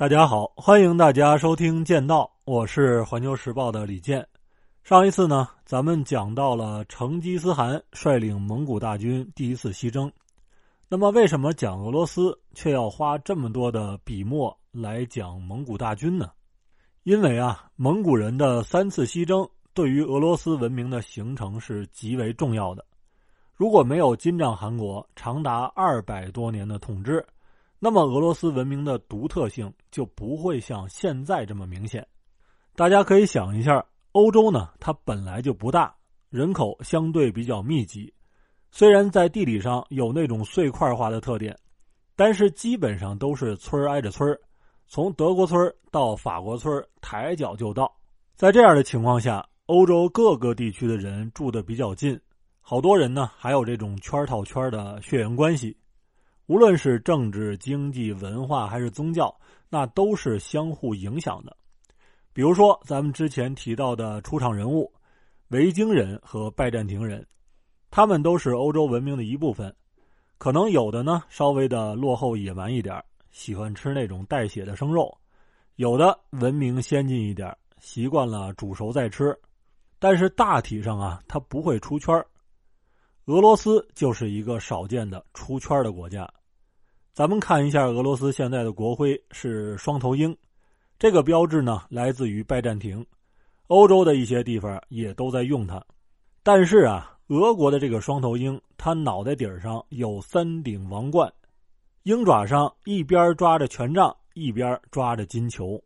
大家好，欢迎大家收听《剑道》，我是环球时报的李健。上一次呢，咱们讲到了成吉思汗率领蒙古大军第一次西征。那么，为什么讲俄罗斯却要花这么多的笔墨来讲蒙古大军呢？因为啊，蒙古人的三次西征对于俄罗斯文明的形成是极为重要的。如果没有金帐汗国长达二百多年的统治，那么俄罗斯文明的独特性就不会像现在这么明显。大家可以想一下，欧洲呢，它本来就不大，人口相对比较密集。虽然在地理上有那种碎块化的特点，但是基本上都是村挨着村从德国村到法国村抬脚就到。在这样的情况下，欧洲各个地区的人住的比较近，好多人呢还有这种圈套圈的血缘关系。无论是政治、经济、文化还是宗教，那都是相互影响的。比如说，咱们之前提到的出场人物——维京人和拜占庭人，他们都是欧洲文明的一部分。可能有的呢稍微的落后野蛮一点，喜欢吃那种带血的生肉；有的文明先进一点，习惯了煮熟再吃。但是大体上啊，他不会出圈俄罗斯就是一个少见的出圈的国家。咱们看一下俄罗斯现在的国徽是双头鹰，这个标志呢来自于拜占庭，欧洲的一些地方也都在用它。但是啊，俄国的这个双头鹰，它脑袋顶上有三顶王冠，鹰爪上一边抓着权杖，一边抓着金球。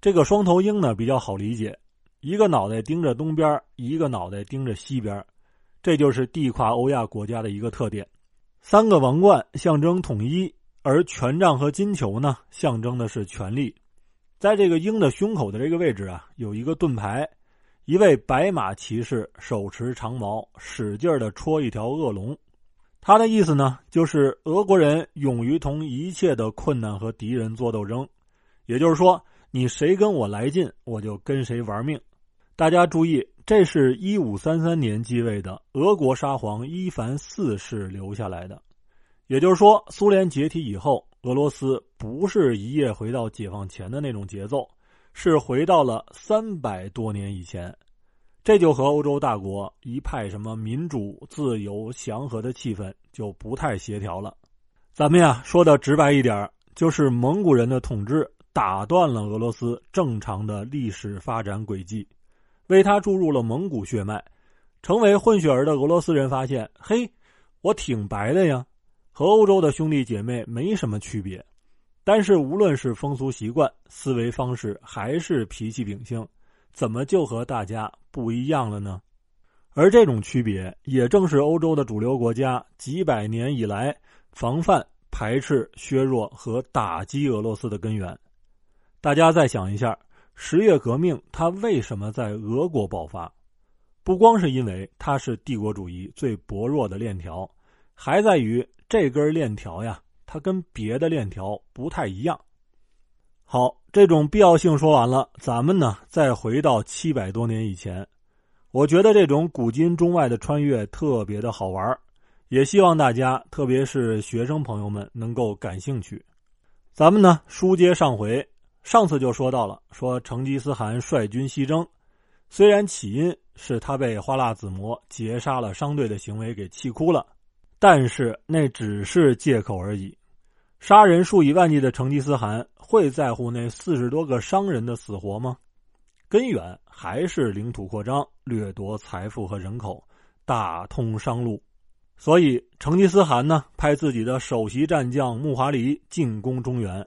这个双头鹰呢比较好理解，一个脑袋盯着东边，一个脑袋盯着西边，这就是地跨欧亚国家的一个特点。三个王冠象征统一，而权杖和金球呢，象征的是权力。在这个鹰的胸口的这个位置啊，有一个盾牌，一位白马骑士手持长矛，使劲的戳一条恶龙。他的意思呢，就是俄国人勇于同一切的困难和敌人做斗争。也就是说，你谁跟我来劲，我就跟谁玩命。大家注意。这是一五三三年继位的俄国沙皇伊凡四世留下来的，也就是说，苏联解体以后，俄罗斯不是一夜回到解放前的那种节奏，是回到了三百多年以前，这就和欧洲大国一派什么民主、自由、祥和的气氛就不太协调了。咱们呀，说的直白一点，就是蒙古人的统治打断了俄罗斯正常的历史发展轨迹。为他注入了蒙古血脉，成为混血儿的俄罗斯人发现：嘿，我挺白的呀，和欧洲的兄弟姐妹没什么区别。但是无论是风俗习惯、思维方式，还是脾气秉性，怎么就和大家不一样了呢？而这种区别，也正是欧洲的主流国家几百年以来防范、排斥、削弱和打击俄罗斯的根源。大家再想一下。十月革命，它为什么在俄国爆发？不光是因为它是帝国主义最薄弱的链条，还在于这根链条呀，它跟别的链条不太一样。好，这种必要性说完了，咱们呢再回到七百多年以前。我觉得这种古今中外的穿越特别的好玩，也希望大家，特别是学生朋友们能够感兴趣。咱们呢书接上回。上次就说到了，说成吉思汗率军西征，虽然起因是他被花剌子模劫杀了商队的行为给气哭了，但是那只是借口而已。杀人数以万计的成吉思汗会在乎那四十多个商人的死活吗？根源还是领土扩张、掠夺财富和人口、打通商路。所以成吉思汗呢，派自己的首席战将木华黎进攻中原。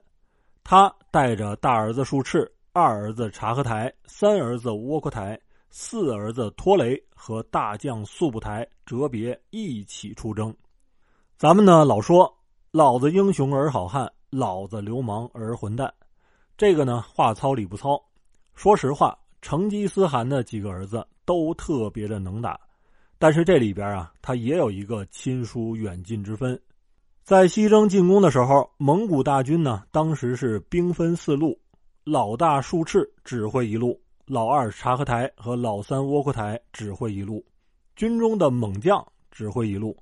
他带着大儿子术赤、二儿子察合台、三儿子窝阔台、四儿子拖雷和大将速不台哲别一起出征。咱们呢老说老子英雄而好汉，老子流氓而混蛋，这个呢话糙理不糙。说实话，成吉思汗的几个儿子都特别的能打，但是这里边啊，他也有一个亲疏远近之分。在西征进攻的时候，蒙古大军呢，当时是兵分四路，老大术赤指挥一路，老二察合台和老三窝阔台指挥一路，军中的猛将指挥一路，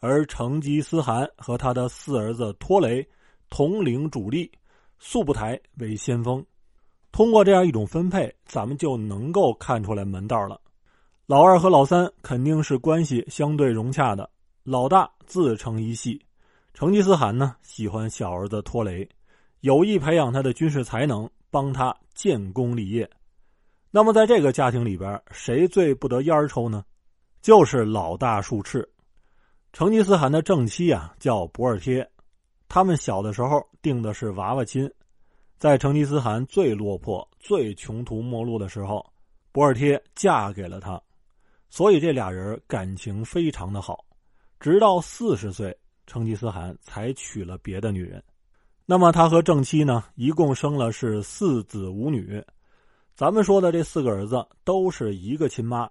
而成吉思汗和他的四儿子拖雷统领主力，速不台为先锋。通过这样一种分配，咱们就能够看出来门道了。老二和老三肯定是关系相对融洽的，老大自成一系。成吉思汗呢，喜欢小儿子拖雷，有意培养他的军事才能，帮他建功立业。那么，在这个家庭里边，谁最不得烟抽呢？就是老大术赤。成吉思汗的正妻啊，叫博尔贴。他们小的时候定的是娃娃亲，在成吉思汗最落魄、最穷途末路的时候，博尔贴嫁给了他，所以这俩人感情非常的好。直到四十岁。成吉思汗才娶了别的女人，那么他和正妻呢，一共生了是四子五女。咱们说的这四个儿子都是一个亲妈，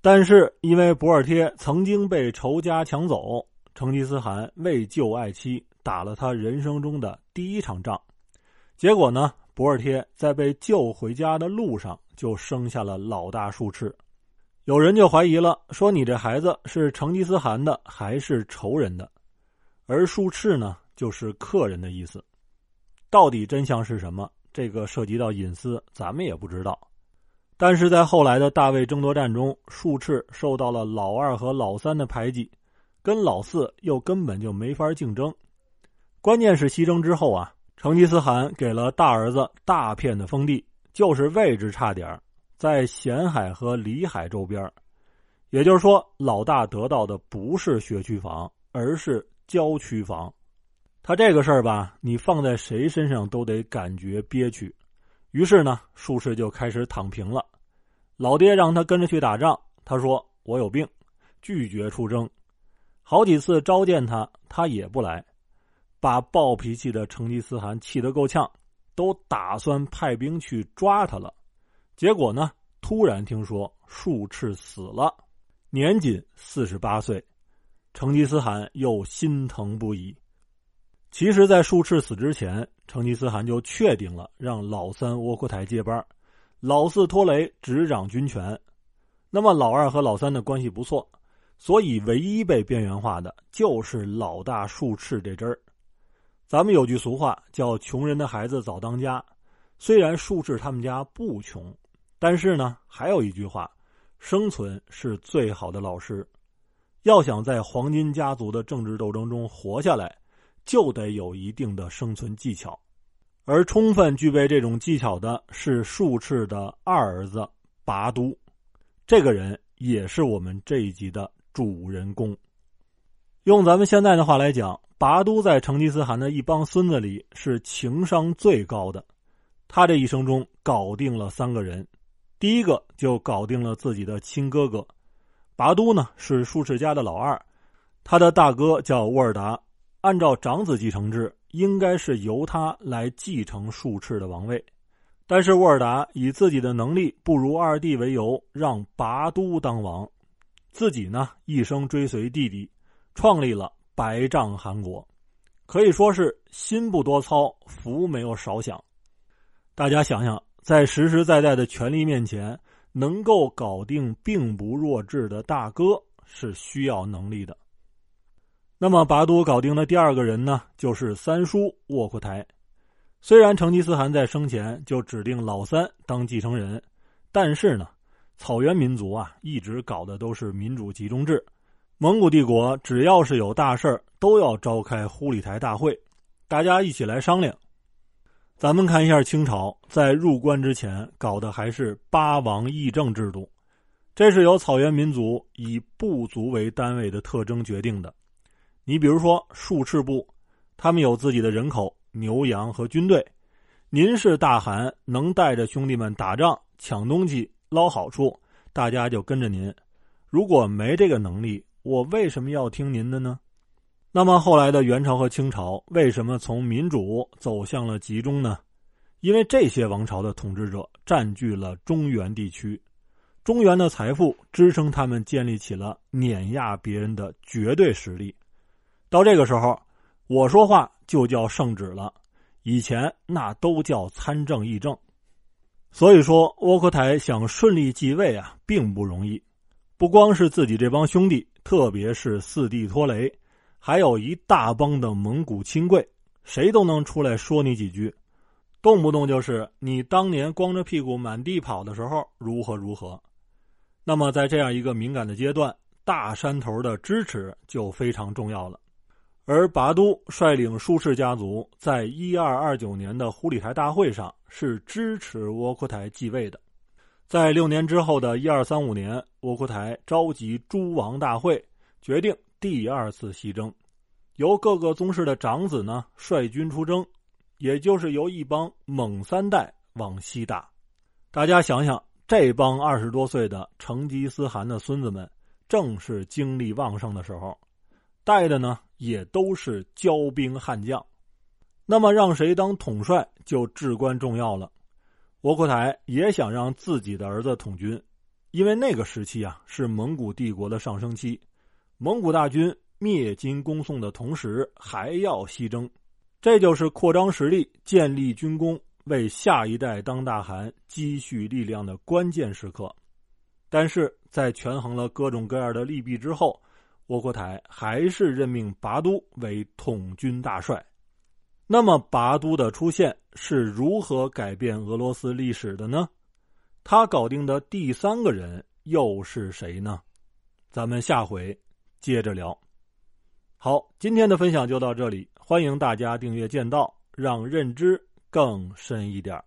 但是因为博尔贴曾经被仇家抢走，成吉思汗为救爱妻，打了他人生中的第一场仗。结果呢，博尔贴在被救回家的路上就生下了老大术赤。有人就怀疑了，说你这孩子是成吉思汗的还是仇人的？而术赤呢，就是客人的意思。到底真相是什么？这个涉及到隐私，咱们也不知道。但是在后来的大魏争夺战中，术赤受到了老二和老三的排挤，跟老四又根本就没法竞争。关键是西征之后啊，成吉思汗给了大儿子大片的封地，就是位置差点在咸海和里海周边。也就是说，老大得到的不是学区房，而是。郊区房，他这个事儿吧，你放在谁身上都得感觉憋屈。于是呢，术士就开始躺平了。老爹让他跟着去打仗，他说我有病，拒绝出征。好几次召见他，他也不来，把暴脾气的成吉思汗气得够呛，都打算派兵去抓他了。结果呢，突然听说术赤死了，年仅四十八岁。成吉思汗又心疼不已。其实，在术赤死之前，成吉思汗就确定了让老三窝阔台接班，老四拖雷执掌军权。那么，老二和老三的关系不错，所以唯一被边缘化的就是老大术赤这支儿。咱们有句俗话叫“穷人的孩子早当家”，虽然术赤他们家不穷，但是呢，还有一句话：生存是最好的老师。要想在黄金家族的政治斗争中活下来，就得有一定的生存技巧，而充分具备这种技巧的是术赤的二儿子拔都，这个人也是我们这一集的主人公。用咱们现在的话来讲，拔都在成吉思汗的一帮孙子里是情商最高的，他这一生中搞定了三个人，第一个就搞定了自己的亲哥哥。拔都呢是术士家的老二，他的大哥叫沃尔达。按照长子继承制，应该是由他来继承术赤的王位。但是沃尔达以自己的能力不如二弟为由，让拔都当王，自己呢一生追随弟弟，创立了白帐汗国，可以说是心不多操，福没有少享。大家想想，在实实在在的权力面前。能够搞定并不弱智的大哥是需要能力的。那么拔都搞定的第二个人呢，就是三叔窝阔台。虽然成吉思汗在生前就指定老三当继承人，但是呢，草原民族啊一直搞的都是民主集中制。蒙古帝国只要是有大事都要召开忽里台大会，大家一起来商量。咱们看一下清朝在入关之前搞的还是八王议政制度，这是由草原民族以部族为单位的特征决定的。你比如说术赤部，他们有自己的人口、牛羊和军队。您是大汗，能带着兄弟们打仗、抢东西、捞好处，大家就跟着您。如果没这个能力，我为什么要听您的呢？那么后来的元朝和清朝为什么从民主走向了集中呢？因为这些王朝的统治者占据了中原地区，中原的财富支撑他们建立起了碾压别人的绝对实力。到这个时候，我说话就叫圣旨了，以前那都叫参政议政。所以说，窝阔台想顺利继位啊，并不容易。不光是自己这帮兄弟，特别是四弟拖雷。还有一大帮的蒙古亲贵，谁都能出来说你几句。动不动就是你当年光着屁股满地跑的时候如何如何。那么在这样一个敏感的阶段，大山头的支持就非常重要了。而拔都率领舒氏家族在一二二九年的忽里台大会上是支持窝阔台继位的。在六年之后的一二三五年，窝阔台召集诸王大会，决定第二次西征，由各个宗室的长子呢率军出征。也就是由一帮猛三代往西打，大家想想，这帮二十多岁的成吉思汗的孙子们，正是精力旺盛的时候，带的呢也都是骄兵悍将。那么让谁当统帅就至关重要了。窝阔台也想让自己的儿子统军，因为那个时期啊是蒙古帝国的上升期，蒙古大军灭金攻宋的同时还要西征。这就是扩张实力、建立军功、为下一代当大汗积蓄力量的关键时刻。但是在权衡了各种各样的利弊之后，窝阔台还是任命拔都为统军大帅。那么，拔都的出现是如何改变俄罗斯历史的呢？他搞定的第三个人又是谁呢？咱们下回接着聊。好，今天的分享就到这里。欢迎大家订阅剑道，让认知更深一点